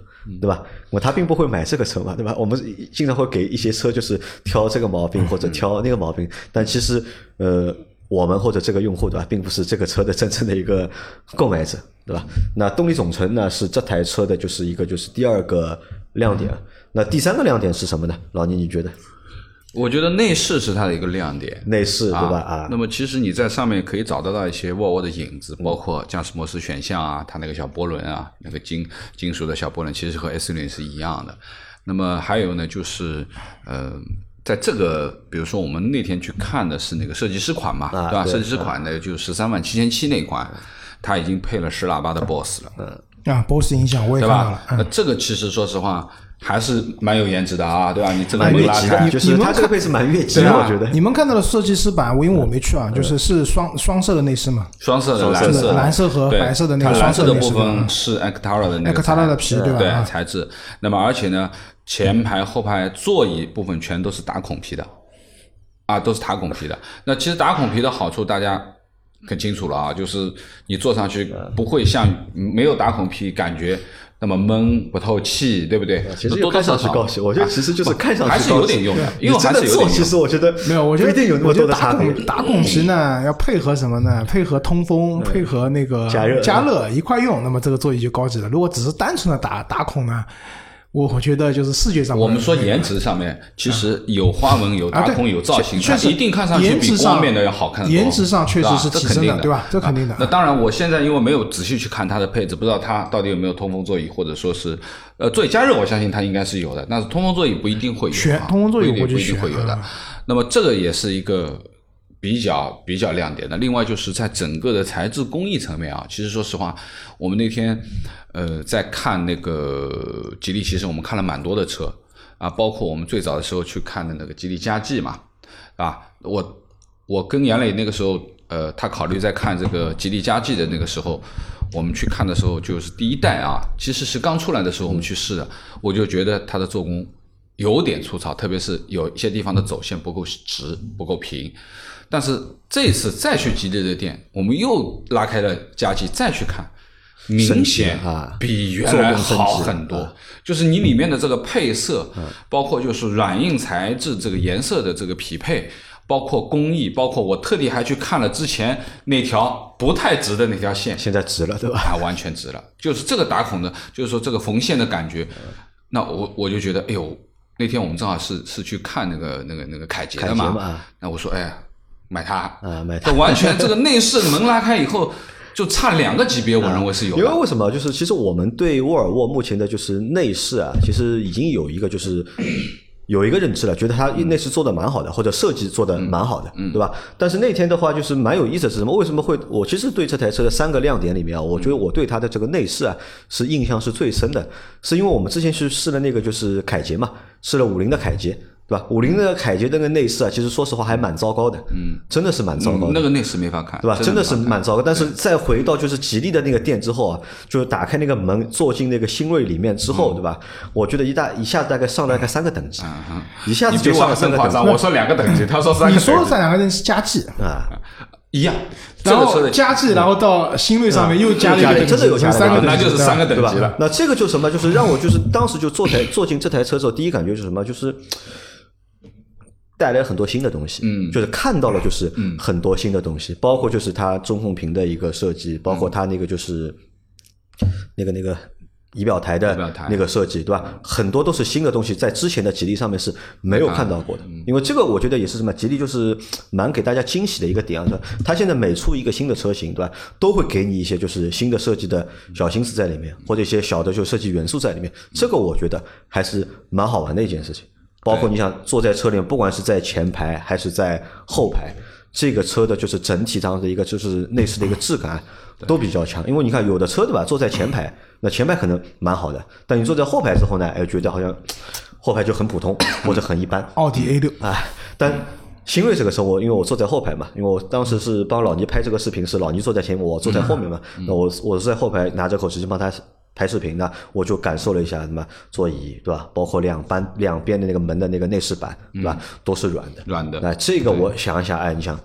Speaker 3: 对吧？我他并不会买这个车嘛，对吧？我们经常会给一些车就是挑这个毛病或者挑那个毛病，但其实呃。我们或者这个用户对吧，并不是这个车的真正的一个购买者，对吧？那动力总成呢，是这台车的就是一个就是第二个亮点。那第三个亮点是什么呢？老倪，你觉得？
Speaker 2: 我觉得内饰是它的一个亮点。
Speaker 3: 内饰对吧？
Speaker 2: 啊
Speaker 3: 啊，
Speaker 2: 那么其实你在上面可以找得到一些沃尔沃的影子，包括驾驶模式选项啊，它那个小波轮啊，那个金金属的小波轮，其实和 S 六是一样的。那么还有呢，就是呃，在这个比如说我们那天去看的是那个设计师款嘛，对吧？
Speaker 3: 啊对
Speaker 2: 设计师款呢就十三万七千七那款，它已经配了十喇叭的 BOSS 了。
Speaker 1: 嗯啊，BOSS 音响我也
Speaker 2: 对
Speaker 1: 看到了
Speaker 2: 这个其实说实话还是蛮有颜值的啊，对吧？你这个
Speaker 3: 蛮
Speaker 2: 门拉开
Speaker 3: 越级的，，就是它这个配置蛮越级的，我觉得。
Speaker 1: 你们看到的设计师版，我因为我没去啊，就是是双双色的内饰嘛，
Speaker 2: 双色的蓝色
Speaker 1: 蓝色和白色的那个
Speaker 2: 它蓝色的部
Speaker 1: 双色内饰
Speaker 2: 分是 Actara 的那个
Speaker 1: Actara 的皮对吧
Speaker 2: 对
Speaker 1: 啊
Speaker 2: 材质。那么而且呢，前排后排座椅部分全都是打孔皮的，啊，都是打孔皮的。那其实打孔皮的好处大家很清楚了啊，就是你坐上去不会像没有打孔皮感觉那么闷不透气，对不对？
Speaker 3: 其实
Speaker 2: 多多
Speaker 3: 看上去高级，我觉得其实就是看上去
Speaker 2: 还是
Speaker 3: 高级
Speaker 2: 有点用的，因为
Speaker 3: 你真的做，
Speaker 2: 还是有点用
Speaker 3: 其实我觉得
Speaker 1: 没有，我觉得
Speaker 3: 一定有那么
Speaker 1: 我觉得打
Speaker 3: 多的差别。
Speaker 1: 孔打孔皮呢，要配合什么呢？配合通风，配合那个
Speaker 3: 加热
Speaker 1: 加热一块用，那么这个座椅就高级了。如果只是单纯的打打孔呢，我我觉得就是视觉上，
Speaker 2: 我们说颜值上面，其实有花纹、有打孔、有造型，
Speaker 1: 确确实
Speaker 2: 一定看上去比
Speaker 1: 颜值上
Speaker 2: 光面的要好看。
Speaker 1: 颜值上确实是提
Speaker 2: 这肯定的，
Speaker 1: 升的对吧这肯定的
Speaker 2: 啊那当然，我现在因为没有仔细去看它的配置，不知道它到底有没有通风座椅，或者说是呃座椅加热，我相信它应该是有的，但是通风座椅不一定会有
Speaker 1: 通风座椅我就
Speaker 2: 不一定会有的
Speaker 1: 啊。
Speaker 2: 那么这个也是一个比较比较亮点的。另外就是在整个的材质工艺层面啊，其实说实话，我们那天呃在看那个吉利，其实我们看了蛮多的车啊，包括我们最早的时候去看的那个吉利嘉际嘛，啊，我我跟杨磊那个时候，呃，他考虑在看这个吉利嘉际的那个时候，我们去看的时候，就是第一代啊，其实是刚出来的时候我们去试的，我就觉得它的做工有点粗糙，特别是有一些地方的走线不够直、不够平。但是这次再去吉利的店，我们又拉开了佳绩再去看，明显
Speaker 3: 啊。
Speaker 2: 比原来好很多。就是你里面的这个配色，
Speaker 3: 嗯。
Speaker 2: 包括就是软硬材质这个颜色的这个匹配，包括工艺，包括我特地还去看了之前那条不太直的那条线，
Speaker 3: 现在直了，对吧？
Speaker 2: 啊，完全直了。就是这个打孔的，就是说这个缝线的感觉，那我我就觉得，哎呦，那天我们正好是是去看那个那个那个凯捷的嘛，那我说，哎，买它。
Speaker 3: 啊买它。
Speaker 2: 这完全这个内饰门拉开以后，就差两个级别，我认为是有的。
Speaker 3: 因为为什么？就是其实我们对沃尔沃目前的就是内饰啊，其实已经有一个就是 [coughs] 有一个认知了，觉得它内饰做的蛮好的，或者设计做的蛮好的，对吧？但是那天的话，就是蛮有意思的是什么？为什么会我其实对这台车的三个亮点里面啊，我觉得我对它的这个内饰啊是印象是最深的，是因为我们之前去试了那个就是凯捷嘛，试了五菱的凯捷。对吧？五菱的凯捷那个内饰啊，其实说实话还蛮糟糕的，嗯，真的是蛮糟糕的。
Speaker 2: 那个内饰没法看，
Speaker 3: 对吧？真的是蛮糟糕。但是再回到就是吉利的那个店之后啊，就是打开那个门，坐进那个新锐里面之
Speaker 2: 嗯
Speaker 3: 后，对吧？我觉得一大一下子大概上了大概三个等级，一下子就上了三个等级
Speaker 2: 我说两个等级，他说三个
Speaker 1: 你说的这两个人是加 G，
Speaker 3: 啊。
Speaker 2: 一样，
Speaker 1: 然后加 G，然后到新锐上面又加了一个，
Speaker 3: 真的有加了
Speaker 1: 三个等级，
Speaker 2: 那就是三个等级了？。
Speaker 3: 那这个就什么？就是让我就是当时就坐台坐进这台车之后，第一感觉是什么？就是带来很多新的东西，
Speaker 2: 嗯
Speaker 3: 就是看到了就是很多新的东西，包括就是它中控屏的一个设计，包括它那个就是那个那个。仪表台的那个设计，对吧？很多都是新的东西，在之前的吉利上面是没有看到过的。因为这个，我觉得也是什么，吉利就是蛮给大家惊喜的一个点啊。是吧它现在每出一个新的车型，对吧？都会给你一些就是新的设计的小心思在里面，或者一些小的就设计元素在里面。这个我觉得还是蛮好玩的一件事情。包括你想坐在车里面，不管是在前排还是在后排，这个车的就是整体上的一个就是内饰的一个质感都比较强。因为你看有的车对吧，坐在前排，那前排可能蛮好的，但你坐在后排之后呢，哎，觉得好像后排就很普通或者很一般。
Speaker 1: 奥迪 A 六，
Speaker 3: 啊，但新锐这个车我因为我坐在后排嘛，因为我当时是帮老倪拍这个视频，是老倪坐在前面，我坐在后面嘛。那我我是在后排拿着口直接帮他拍视频，呢我就感受了一下什么座椅对吧？包括两班两边的那个门的那个内饰板对吧，都是软的。
Speaker 2: 软的。
Speaker 3: 那这个我想一下，哎，你想，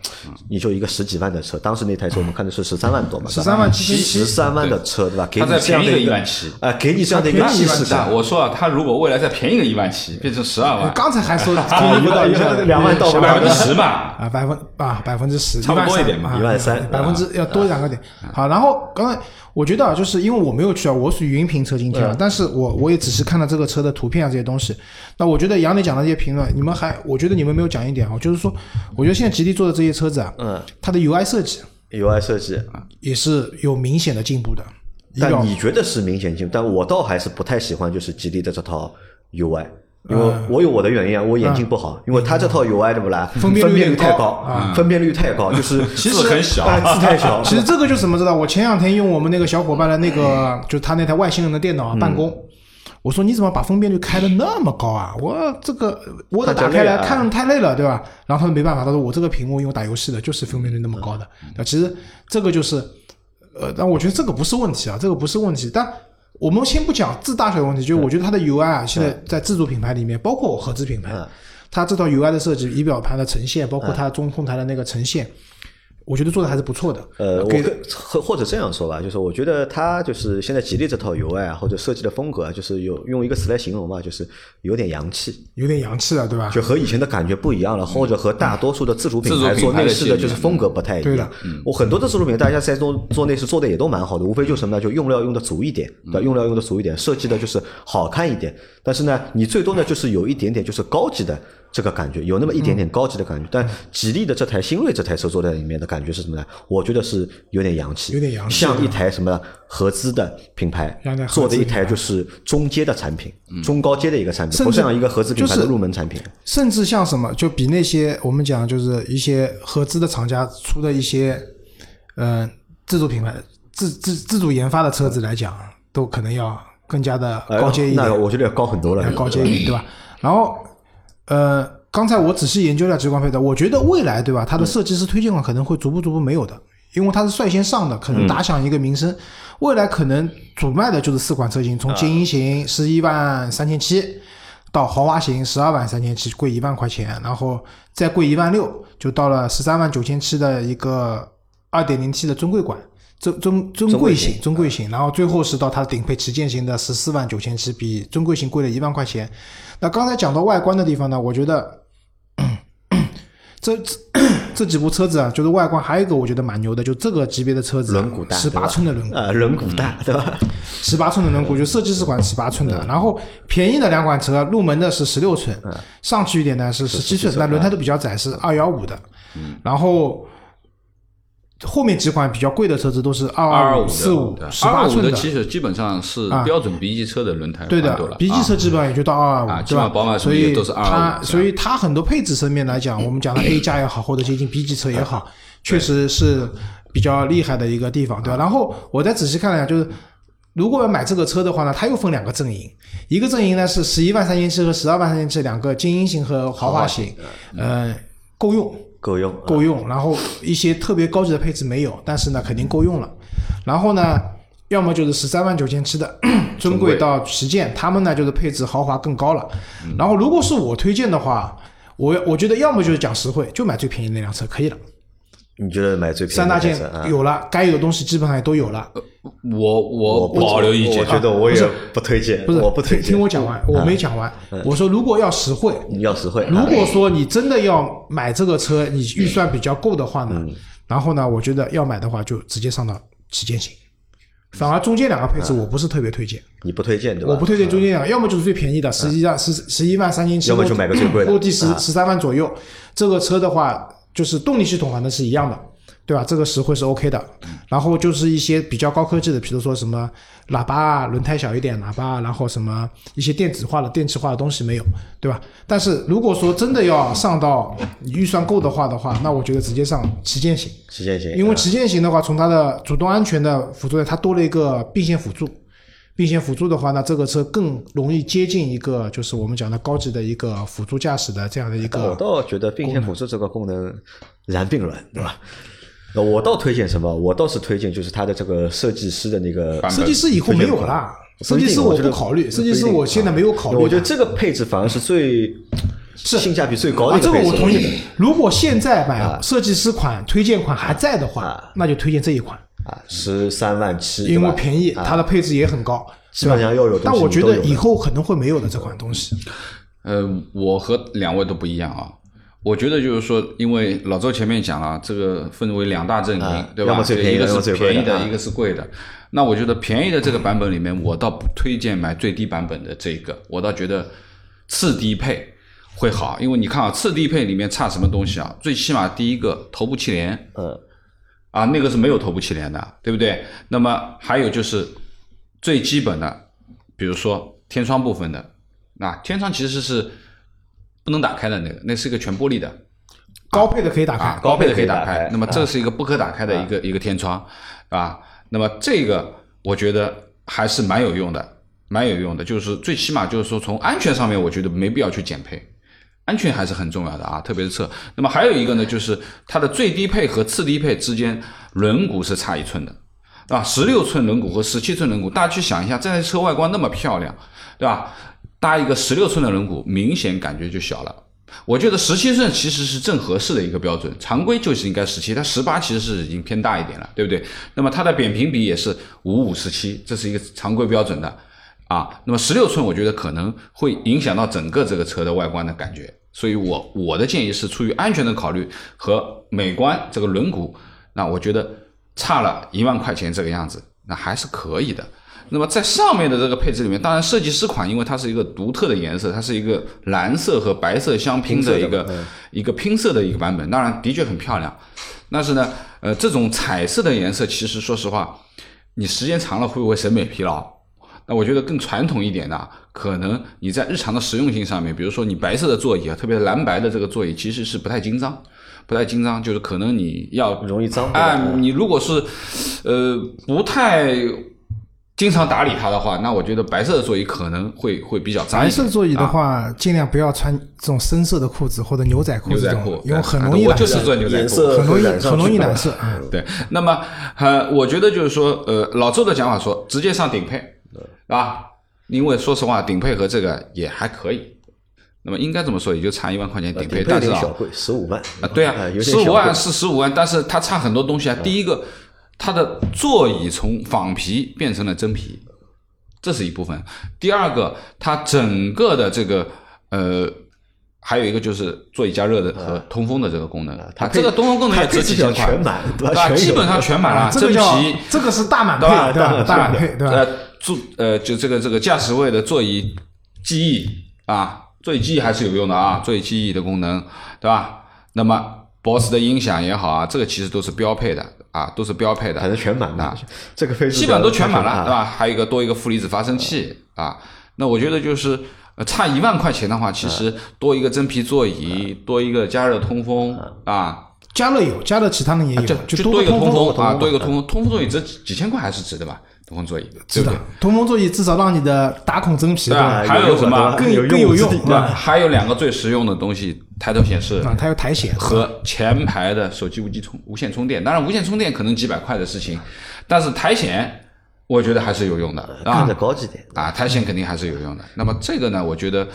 Speaker 3: 你就一个十几万的车，当时那台车我们看的是十三万多嘛，
Speaker 1: 十三万七
Speaker 3: 十三万的车对吧？给你这样的
Speaker 2: 便宜个
Speaker 3: 一个
Speaker 2: 1万七。
Speaker 3: 啊，给你这样的一个
Speaker 1: 它便宜1万七。
Speaker 3: 既视感。
Speaker 2: 我说啊，他如果未来再便宜个一万七，变成十二万，
Speaker 1: 刚才还说
Speaker 3: 啊
Speaker 1: 便宜不到一万，
Speaker 3: 两万到不了
Speaker 2: 百分之十嘛，
Speaker 1: 啊，百分啊百分之十，
Speaker 2: 差不多一点嘛。
Speaker 3: 一万三。
Speaker 1: 百分之要多两个点。好，然后刚才我觉得啊，就是因为我没有去啊，我属于云评车今天啊，但是我我也只是看了这个车的图片啊这些东西。那我觉得杨磊讲的这些评论，你们还我觉得你们没有讲一点啊，就是说，我觉得现在吉利做的这些车子啊，
Speaker 3: 嗯
Speaker 1: 它的 UI 设计
Speaker 3: UI 设计，
Speaker 1: 也是有明显的进步的。
Speaker 3: 但你觉得是明显进步，但我倒还是不太喜欢就是吉利的这套 UI。因为我有我的原因啊，我眼睛不好，因为他这套 UI 对不啦？分
Speaker 1: 分辨率
Speaker 3: 太
Speaker 1: 高
Speaker 3: 分辨率太高，[laughs] 就是
Speaker 2: 其实很小
Speaker 3: 哎字太小。[laughs]
Speaker 1: 其实这个就是什么知道？我前两天用我们那个小伙伴的那个，就是他那台外星人的电脑啊办公，我说你怎么把分辨率开的那么高啊？我这个 Word 打开来看太累了，对吧？然后他说没办法，他说我这个屏幕因为打游戏的，就是分辨率那么高的。那其实这个就是，呃，但我觉得这个不是问题啊，这个不是问题，但。我们先不讲字大小的问题，就是我觉得它的 UI 啊，现在在自主品牌里面，包括合资品牌，它这套 UI 的设计、仪表盘的呈现，包括它中控台的那个呈现，我觉得做的还是不错的。
Speaker 3: 呃，我或或者这样说吧，就是我觉得它就是现在吉利这套 UI 啊，或者设计的风格啊，就是有用一个词来形容嘛，就是有点洋气，
Speaker 1: 有点洋气了，对吧？
Speaker 3: 就和以前的感觉不一样了，或者和大多数的自主品牌做内饰的就是风格不太一
Speaker 1: 对的
Speaker 3: 样。我很多的自主品牌，大家在做做内饰做的也都蛮好的，无非就是什么呢？就用料用的足一点，对吧？用料用的足一点，设计的就是好看一点。但是呢，你最多呢就是有一点点就是高级的这个感觉，有那么一点点高级的感觉。但吉利的这台新锐这台车坐在里面的感觉是什么呢？我觉得是有点洋气，
Speaker 1: 有点洋气
Speaker 3: 像一台什么合资的品牌做的一台就是中阶的产品，中高阶的一个产品，不像一个合资品牌的入门产品。
Speaker 1: 甚至像什么，就比那些我们讲就是一些合资的厂家出的一些，呃，自主品牌、自自自主研发的车子来讲，都可能要更加的
Speaker 3: 哎
Speaker 1: 高阶一点。
Speaker 3: 那我觉得要高很多了
Speaker 1: 要。高阶一点，对吧？然后，呃，刚才我仔细研究了直观配置，我觉得未来，对吧？它的设计师推荐款可能会逐步逐步没有的，因为它是率先上的，可能打响一个名声。未来可能主卖的就是四款车型，从精英型十一万三千七。到豪华型十二万三千七，贵一万块钱，然后再贵一万六，就到了十三万九千七的一个二点零 T 的尊贵款，尊尊尊贵型，尊贵型，然后最后是到它顶配旗舰型的十四万九千七，比尊贵型贵了一万块钱。那刚才讲到外观的地方呢，我觉得这这这几部车子啊，就是外观还有一个我觉得蛮牛的，就这个级别的车子、啊，
Speaker 3: 轮毂大，
Speaker 1: 十八寸的轮毂，
Speaker 3: 呃，轮毂大，对吧？
Speaker 1: 十八寸的轮毂，就设计是款十八寸的，然后便宜的两款车，入门的是十六寸，上去一点呢是十七寸，那轮胎都比较窄，是二幺五的，然后后面几款比较贵的车子都是二五、
Speaker 2: 二五
Speaker 1: 四五、
Speaker 2: 的，
Speaker 1: 十八寸的，
Speaker 2: 其实基本上是
Speaker 1: 啊
Speaker 2: 标准 B 级车的轮胎
Speaker 1: 对的，B 级车基本上也就到二二五，对吧？
Speaker 2: 本上宝马
Speaker 1: 所以
Speaker 2: 都是225
Speaker 1: 它，所以它很多配置层面来讲，[laughs] 我们讲的 A 加也好，或者接近 B 级车也好，确实是比较厉害的一个地方，对吧？然后我再仔细看了一下，就是如果要买这个车的话呢，它又分两个阵营，一个阵营呢是十一万三千七和十二万三千七两个精英型和豪华型，呃，够用，
Speaker 3: 够用，
Speaker 1: 够用，然后一些特别高级的配置没有，但是呢肯定够用了。然后呢，要么就是十三万九千七的 [clears throat] 尊贵到旗舰，他们呢就是配置豪华更高了。然后如果是我推荐的话，我我觉得要么就是讲实惠，就买最便宜那辆车可以了。
Speaker 3: 你觉得买最便宜
Speaker 1: 三大件？有了，该有的东西基本上也都有了。
Speaker 2: 我我
Speaker 3: 不
Speaker 2: 保留意见
Speaker 3: 我，觉得我也不推荐，
Speaker 1: 不是，
Speaker 3: 我不推荐。
Speaker 1: 听听我讲完，我没讲完。我说如果要实惠，
Speaker 3: 你要实惠。
Speaker 1: 如
Speaker 3: 啊
Speaker 1: 果说你真的要买这个车，你预算比较够的话呢，然后呢，我觉得要买的话就直接上到旗舰型。反而中间两个配置我不是特别推荐，
Speaker 3: 你不推荐对吧？
Speaker 1: 我不推荐中间两个，要么就是最便宜的，十一万十十一万三千七，
Speaker 3: 要么就买个最贵的
Speaker 1: 落地十
Speaker 3: 啊
Speaker 1: 十三万左右。这个车的话，就是动力系统反正是一样的，对吧？这个实惠是 OK 的。然后就是一些比较高科技的，比如说什么喇叭啊，轮胎小一点，喇叭啊，然后什么一些电子化的、电气化的东西没有，对吧？但是如果说真的要上到你预算够的话的话，那我觉得直接上旗舰型。
Speaker 3: 旗舰型，啊
Speaker 1: 因为旗舰型的话，从它的主动安全的辅助，它多了一个并线辅助。并线辅助的话那，这个车更容易接近一个就是我们讲的高级的一个辅助驾驶的这样的一
Speaker 3: 个我。倒觉得并线辅助这个功能然并卵，对吧？那我倒推荐什么？我倒是推荐就是它的这个设计师的那个
Speaker 1: 设计师以后没有啦，设计师我不考虑，设计师我现在没有考虑。
Speaker 3: 我觉得这个配置反而是最
Speaker 1: 是
Speaker 3: 性价比最高的
Speaker 1: 啊，这
Speaker 3: 一个
Speaker 1: 我同意。如果现在
Speaker 3: 啊
Speaker 1: 买设计师款推荐款还在的话
Speaker 3: 啊，
Speaker 1: 那就推荐这一款，
Speaker 3: 啊，十三万七，
Speaker 1: 因为便宜，
Speaker 3: 啊
Speaker 1: 它的配置也很高，
Speaker 3: 基本上要有
Speaker 1: 但我觉得以后可能会没有的这款东西。
Speaker 2: 呃，我和两位都不一样啊。我觉得就是说，因为老周前面讲了，这个分为两大阵营，
Speaker 3: 啊
Speaker 2: 对吧？
Speaker 3: 要么最便宜的
Speaker 2: 一个是便宜的，
Speaker 3: 啊
Speaker 2: 一个是贵的。那我觉得便宜的这个版本里面，我倒不推荐买最低版本的这个，我倒觉得次低配会好，因为你看啊，次低配里面差什么东西啊？最起码第一个头部气帘
Speaker 3: 嗯，
Speaker 2: 啊，那个是没有头部气帘的，对不对？那么还有就是最基本的，比如说天窗部分的，那天窗其实是不能打开的那个，那是一个全玻璃的，
Speaker 1: 高配的可以打
Speaker 2: 啊，
Speaker 1: 开，
Speaker 2: 高配的可以打。开那么这是一个不可打开的一个、一个天窗，啊，那么这个我觉得还是蛮有用的，蛮有用的。就是最起码就是说从安全上面，我觉得没必要去减配，安全还是很重要的啊，特别是车。那么还有一个呢，就是它的最低配和次低配之间轮毂是差一寸的。啊，十六寸轮毂和十七寸轮毂，大家去想一下，这台车外观那么漂亮，对吧？搭一个十六寸的轮毂，明显感觉就小了。我觉得十七寸其实是正合适的一个标准，常规就是应该十七，它十八其实是已经偏大一点了，对不对？那么它的扁平比也是五五十七，这是一个常规标准的啊。那么十六寸，我觉得可能会影响到整个这个车的外观的感觉，所以我我的建议是出于安全的考虑和美观这个轮毂，那我觉得差了一万块钱这个样子，那还是可以的。那么在上面的这个配置里面，当然设计师款，因为它是一个独特的颜色，它是一个蓝色和白色相拼的一个一个拼色的一个版本，当然的确很漂亮。但是呢，呃，这种彩色的颜色，其实说实话，你时间长了会不会审美疲劳？那我觉得更传统一点的，可能你在日常的实用性上面，比如说你白色的座椅啊，特别是蓝白的这个座椅，其实是不太经脏，不太经脏，就是可能你要
Speaker 3: 容易脏对吧
Speaker 2: 啊，你如果是呃不太经常打理它的话，那我觉得白色的座椅可能会会比较脏一
Speaker 1: 白。色座椅的
Speaker 2: 啊
Speaker 1: 话，尽量不要穿这种深色的裤子或者牛仔裤
Speaker 2: 牛仔
Speaker 1: 这种
Speaker 2: 裤，，
Speaker 1: 因为很容易染色
Speaker 2: 我就是做牛仔裤。
Speaker 1: 很容易很容易染色。嗯
Speaker 2: 对，那么呃，我觉得就是说，呃，老周的讲法说，直接上顶配，啊，因为说实话，顶配和这个也还可以。那么应该怎么说，也就差一万块钱顶配，但是啊，
Speaker 3: 小贵，十五万
Speaker 2: 啊，对啊十五万是十五万，但是它差很多东西啊。第一个，它的座椅从仿皮变成了真皮，这是一部分；第二个，它整个的这个呃，还有一个就是座椅加热的和通风的这个功能，
Speaker 3: 它
Speaker 2: 它这个通风功能也值几千块，
Speaker 3: 全满，对吧？
Speaker 2: 基本上全满了，真
Speaker 1: 啊这个
Speaker 2: 皮。
Speaker 1: 这个是大满配
Speaker 2: 对吧，
Speaker 1: 对吧？大满配对吧？
Speaker 2: 呃，座呃，就这个这个驾驶位的座椅记忆啊，座椅记忆还是有用的啊，座椅记忆的功能，对吧？那么，BOSS 的音响也好啊，这个其实都是标配的啊，都是标配的，
Speaker 3: 反正全满的
Speaker 2: 啊，
Speaker 3: 这个配置
Speaker 2: 基本上都全满了，
Speaker 3: 啊
Speaker 2: 对吧？还有一个多一个负离子发生器啊，那我觉得就是。呃差一万块钱的话，其实多一个真皮座椅，多一个加热通风啊，
Speaker 1: 加热有，加热其他的也有，
Speaker 2: 这
Speaker 1: 就
Speaker 2: 多一个
Speaker 1: 个通
Speaker 2: 风啊，多一个通风，通风座椅值几千块还是值的吧？通风座椅，对不对
Speaker 1: 是的？，通风座椅至少让你的打孔真皮
Speaker 2: 对吧？还有什么
Speaker 1: 更
Speaker 3: 有
Speaker 1: 更有用
Speaker 2: 对还有两个最实用的东西，抬头显示
Speaker 1: 啊，它有苔藓
Speaker 2: 和前排的手机无机充无线充电。当然，无线充电可能几百块的事情，但是苔藓我觉得还是有用的啊
Speaker 3: 看着高级点。
Speaker 2: 啊，苔藓肯定还是有用的。那么这个呢，我觉得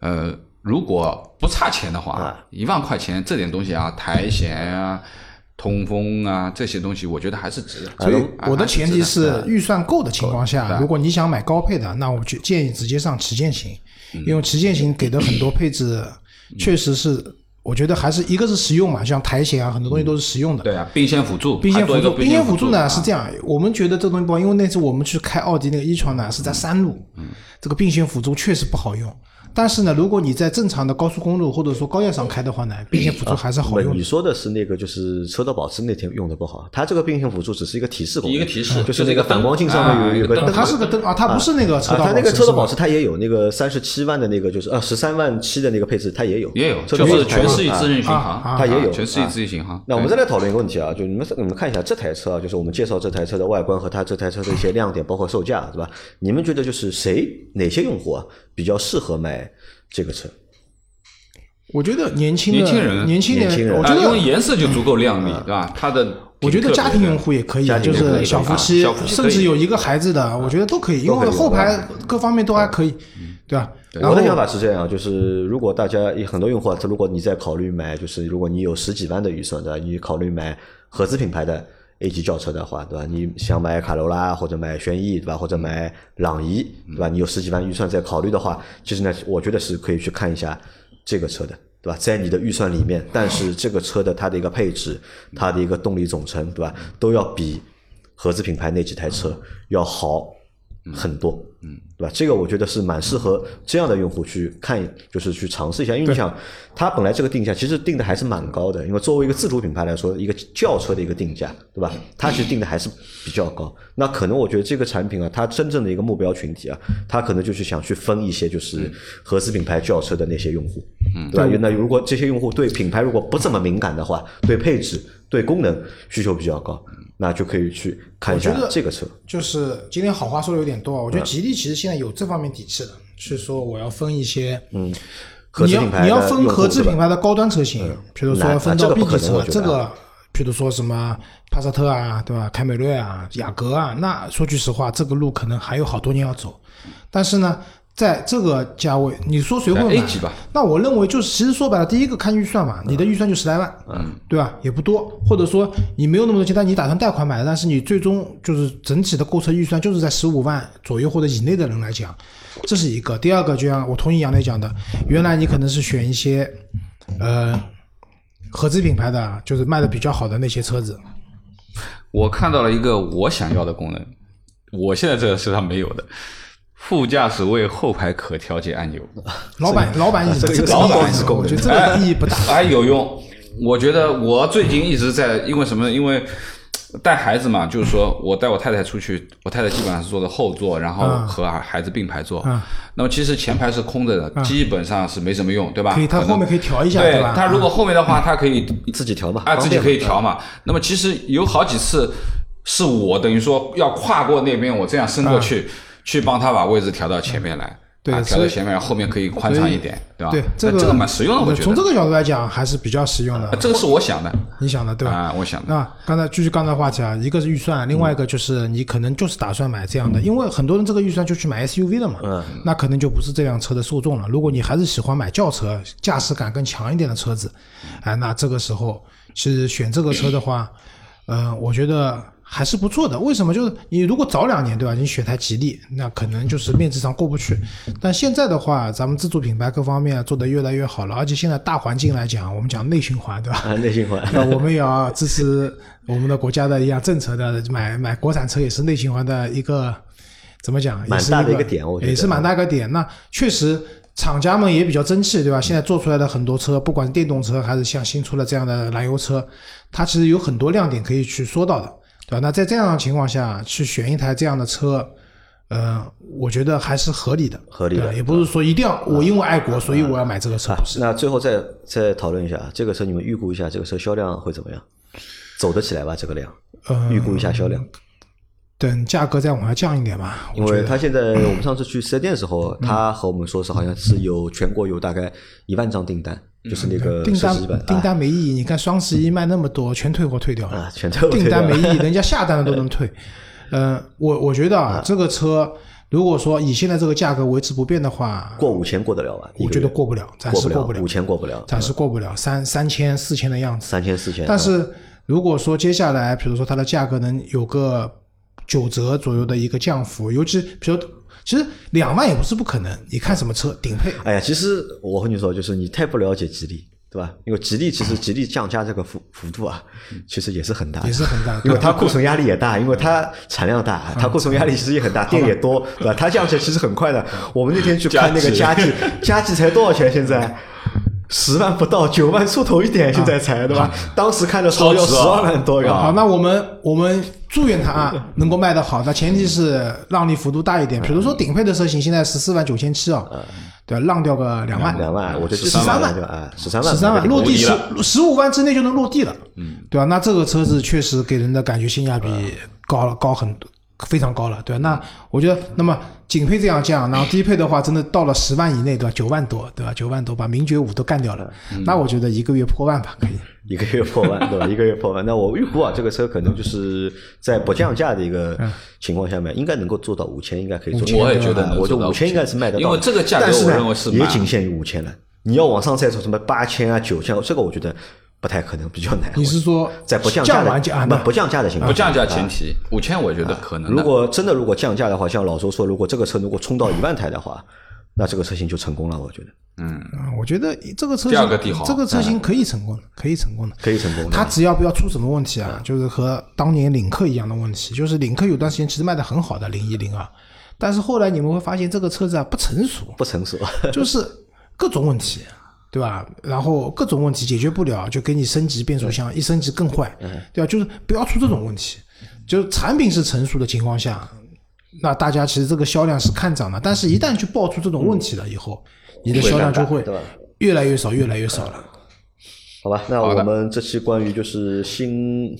Speaker 2: 呃，如果不差钱的话
Speaker 3: 啊，
Speaker 2: 一万块钱这点东西啊，苔藓啊。通风啊，这些东西我觉得还是值的。
Speaker 1: 所以
Speaker 2: 啊
Speaker 1: 我的前提是预算够的情况下，如果你想买高配的，那我就建议直接上旗舰型，
Speaker 2: 嗯
Speaker 1: 因为旗舰型给的很多配置确实是，我觉得还是一个是实用嘛，像苔藓啊，很多东西都是实用的。
Speaker 2: 对啊，并线辅助，
Speaker 1: 并线辅助，并线辅助呢是这
Speaker 2: 样，
Speaker 1: 样，我们觉得这东西不好，因为那次我们去开奥迪那个一创呢是在山路，
Speaker 2: 嗯
Speaker 1: 这个并线辅助确实不好用。但是呢，如果你在正常的高速公路或者说高架上开的话呢，并线辅助还是好，用的。
Speaker 3: 你说的是那个，就是车道保持那天用的不好，它这个并线辅助只是一个提示功能，
Speaker 2: 一个提示
Speaker 3: 就是那个反光镜上面有有个
Speaker 2: 啊
Speaker 3: 灯，
Speaker 1: 它是个灯啊，它不是那个车道
Speaker 3: 啊，它那个车道保持它也有那个三十七万的那个，就是呃十三万七的那个配置，它也有，
Speaker 2: 也有，就是全市域
Speaker 3: 啊
Speaker 2: 自适应巡
Speaker 1: 啊
Speaker 2: 航，
Speaker 1: 啊
Speaker 3: 它也有
Speaker 2: 全市域自适应巡航。
Speaker 3: 那我们再来讨论一个问题啊，就你们你们看一下这台车啊，就是我们介绍这台车的外观和它这台车的一些亮点，包括售价，是吧？你们觉得就是谁哪些用户啊比较适合买这个车？
Speaker 1: 我觉得年轻
Speaker 2: 年轻人
Speaker 1: 年轻
Speaker 3: 年轻人
Speaker 2: 啊，
Speaker 1: 我觉得
Speaker 2: 因为颜色就足够亮丽，对吧？它的
Speaker 1: 我觉得家庭用户也可以就是小夫妻
Speaker 2: 啊小夫，妻
Speaker 1: 甚至有一个孩子的，我觉得都可以，因为后排各方面都还可以，对吧？然后
Speaker 3: 我的想法是这样，就是如果大家很多用户啊，他如果你在考虑买，就是如果你有十几万的预算对吧？你考虑买合资品牌的 A 级轿车的话，对吧？你想买卡罗拉或者买轩逸，对吧？或者买朗逸，对吧？你有十几万预算在考虑的话，其实呢，我觉得是可以去看一下这个车的。对吧？在你的预算里面，但是这个车的它的一个配置、它的一个动力总成，对吧？都要比合资品牌那几台车要好很多，嗯，对吧？这个我觉得是蛮适合这样的用户去看，就是去尝试一下，因为你想，它本来这个定价其实定的还是蛮高的，因为作为一个自主品牌来说，一个轿车的一个定价，对吧？它其实定的还是比较高。那可能我觉得这个产品啊，它真正的一个目标群体啊，它可能就是想去分一些就是合资品牌轿车的那些用户，嗯，对吧？那如果这些用户对品牌如果不怎么敏感的话，对配置、对功能需求比较高，那就可以去看一下这个车。
Speaker 1: 就是今天好话说的有点多啊，我觉得吉利其实现在有这方面底气的，是说我要分一些，嗯，你要你要分合资品牌的高端车型，比如
Speaker 3: 那
Speaker 1: 说分到 B 级车，这个比如说什么帕萨特啊，对吧？凯美瑞啊，雅阁啊，那说句实话，这个路可能还有好多年要走。但是呢，在这个价位，你说谁会买
Speaker 2: A 级吧？
Speaker 1: 那我认为就是，其实说白了，第一个看预算嘛，你的预算就十来万，嗯，对吧？也不多，或者说你没有那么多钱，但你打算贷款买的，但是你最终就是整体的购车预算就是在十五万左右或者以内的人来讲，这是一个。第二个，就像我同意杨磊讲的，原来你可能是选一些，呃，合资品牌的，就是卖的比较好的那些车子，
Speaker 2: 我看到了一个我想要的功能，我现在这个车上没有的，副驾驶位后排可调节按钮，[laughs]
Speaker 1: 老板老板意思，这个
Speaker 3: 老板是功能
Speaker 1: 我觉得这个意义不大。
Speaker 2: 哎，有用。我觉得我最近一直在，因为什么呢？因为带孩子嘛，就是说我带我太太出去，我太太基本上是坐的后座，然后
Speaker 1: 嗯
Speaker 2: 和孩子并排坐。
Speaker 1: 嗯
Speaker 2: 那么其实前排是空着的，基本上是没什么用，对吧？
Speaker 1: 可以，它后面可以调一下，
Speaker 2: 对
Speaker 1: 吧？
Speaker 2: 它如果后面的话，它可以
Speaker 3: 自己调嘛，
Speaker 2: 啊，自己可以调嘛。那么其实有好几次是我等于说要跨过那边，我这样伸过去，去帮他把位置调到前面来。
Speaker 1: 对，调
Speaker 2: 到前面，后面可以宽敞一点，对吧？
Speaker 1: 对，这个
Speaker 2: 这个蛮实用的，我觉得。
Speaker 1: 从这个角度来讲，还是比较实用的
Speaker 2: 啊。这个是我想的
Speaker 1: 你想的对吧？
Speaker 2: 啊，我想的。
Speaker 1: 那刚才继续刚才话题啊，一个是预算，另外一个就是你可能就是打算买这样的，因为很多人这个预算就去买 SUV 了嘛，
Speaker 3: 嗯，
Speaker 1: 那可能就不是这辆车的受众了。如果你还是喜欢买轿车，驾驶感更强一点的车子，哎，那这个时候其实选这个车的话，嗯，我觉得还是不错的。为什么？就是你如果早两年对吧，你选台吉利，那可能就是面子上过不去。但现在的话，咱们自主品牌各方面做得越来越好了，而且现在大环境来讲，我们讲内循环对吧？
Speaker 3: 啊，内循环。[laughs]
Speaker 1: 那我们也要支持我们的国家的一样政策的，买买国产车也是内循环的一个怎么讲，也是
Speaker 3: 蛮大的
Speaker 1: 一
Speaker 3: 一个点我觉得
Speaker 1: 也是蛮大一个点。那确实厂家们也比较争气，对吧？现在做出来的很多车，不管是电动车还是像新出了这样的燃油车，它其实有很多亮点可以去说到的，对吧？那在这样的情况下去选一台这样的车，呃，我觉得还是合理的，
Speaker 3: 合理的
Speaker 1: 也不是说一定要我因为爱国，所以我要买这个车。
Speaker 3: 那最后再再讨论一下，这个车你们预估一下，这个车销量会怎么样？走得起来吧？这个量，
Speaker 1: 呃
Speaker 3: 预估一下销量。
Speaker 1: 等价格再往下降一点吧，
Speaker 3: 因为他现在我们上次去四 S 店的时候，他和我们说是好像是有全国有大概一万张订单，就是那个
Speaker 1: 订单订
Speaker 3: 啊
Speaker 1: 单没意义，你看双十一卖那么多，全退货退掉了订单没意义，[laughs] 人家下单了都能退。嗯，我我觉得啊，这个车如果说以现在这个价格维持不变的话，
Speaker 3: 过五千过得了吧？
Speaker 1: 我觉得过不了，暂时过不了
Speaker 3: 五，千过不了，
Speaker 1: 暂时过不了，三三千四千的样子。
Speaker 3: 三千四千。
Speaker 1: 但是如果说接下来，比如说它的价格能有个九折左右的一个降幅，尤其比如其实两万也不是不可能，你看什么车顶配，
Speaker 3: 哎呀，其实我和你说，就是你太不了解吉利，对吧？因为吉利其实吉利降价这个幅幅度啊，其实也是很大的，
Speaker 1: 也是很大
Speaker 3: 因为它库存压力也大，因为它产量大，它库存压力其实也很大，店也多，对吧？它降价其实很快的。我们那天去看那个佳绩，[laughs] 佳绩才多少钱？现在？十万不到，九万出头一点，现在才对吧？当时看的时候要十二万多
Speaker 1: 好，那我们我们祝愿它能够卖得好，那前提是让利幅度大一点。比如说顶配的车型现在十四万九千七啊，对吧，让掉个两万，
Speaker 3: 两万，我觉得
Speaker 1: 十三万。
Speaker 3: 对吧？啊，十三万，
Speaker 1: 十三万落地十十五万之内就能落地了，嗯，对吧？那这个车子确实给人的感觉性价比高了，高很非常高了，对吧？那我觉得，那么顶配这样降，然后低配的话，真的到了十万以内，对吧？九万多，对吧？九万多把名爵五都干掉了，那我觉得一个月破万吧，可以。
Speaker 3: 一个月破万，对吧？一个月破万，那我预估啊，这个车可能就是在不降价的一个情况下面，应该能够做到五千，应该可以做到。
Speaker 2: 我也觉得能
Speaker 3: 我觉得五千应该是卖得到的，
Speaker 2: 因为这个价格我认为是
Speaker 3: 也仅限于五千了。你要往上再说什么八千啊、九千，这个我觉得不太可能，比较难。
Speaker 1: 你是说
Speaker 3: 在不降价的
Speaker 1: 降完价啊？
Speaker 3: 不不降价的情况下，
Speaker 2: 不降价前
Speaker 3: 啊
Speaker 2: 提，五千我觉得可能的。
Speaker 3: 如果真的如果降价的话，像老周说，如果这个车如果冲到一万台的话，那这个车型就成功了，我觉得
Speaker 1: 嗯，我觉得这个车
Speaker 2: 第二个
Speaker 1: 型
Speaker 2: 帝豪
Speaker 1: 这个车型可以成功的，可以成功的。
Speaker 3: 可以成功的。
Speaker 1: 它只要不要出什么问题啊，就是和当年领克一样的问题，就是领克有段时间其实卖的很好的零一零二，但是后来你们会发现这个车子啊不成熟，
Speaker 3: 不成熟，[laughs]
Speaker 1: 就是各种问题，对吧？然后各种问题解决不了，就给你升级变速箱，一升级更坏，对吧？就是不要出这种问题，就是产品是成熟的情况下，那大家其实这个销量是看涨的，但是一旦去爆出这种问题了以后，你的销量就会越来越少，越来越少了。
Speaker 3: 好吧，那我们这期关于就是新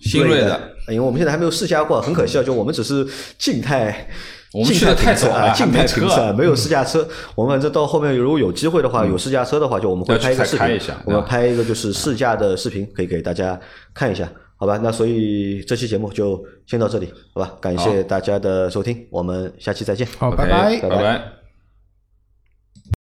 Speaker 2: 新锐的
Speaker 3: 的，因为我们现在还没有试驾过，很可惜啊，就我们只是静态。
Speaker 2: 我们去得
Speaker 3: 静态评测啊，
Speaker 2: 太早了还
Speaker 3: 静态
Speaker 2: 停车
Speaker 3: 评测啊没有试驾车。我们反正到后面如果有机会的话，有试驾车的话，就我们会拍一个视频我们拍一个就是试驾的视频，可以给大家看一下，好吧？那所以这期节目就先到这里，好吧？感谢大家的收听，我们下期再见。
Speaker 1: 好，拜拜。
Speaker 2: 拜拜。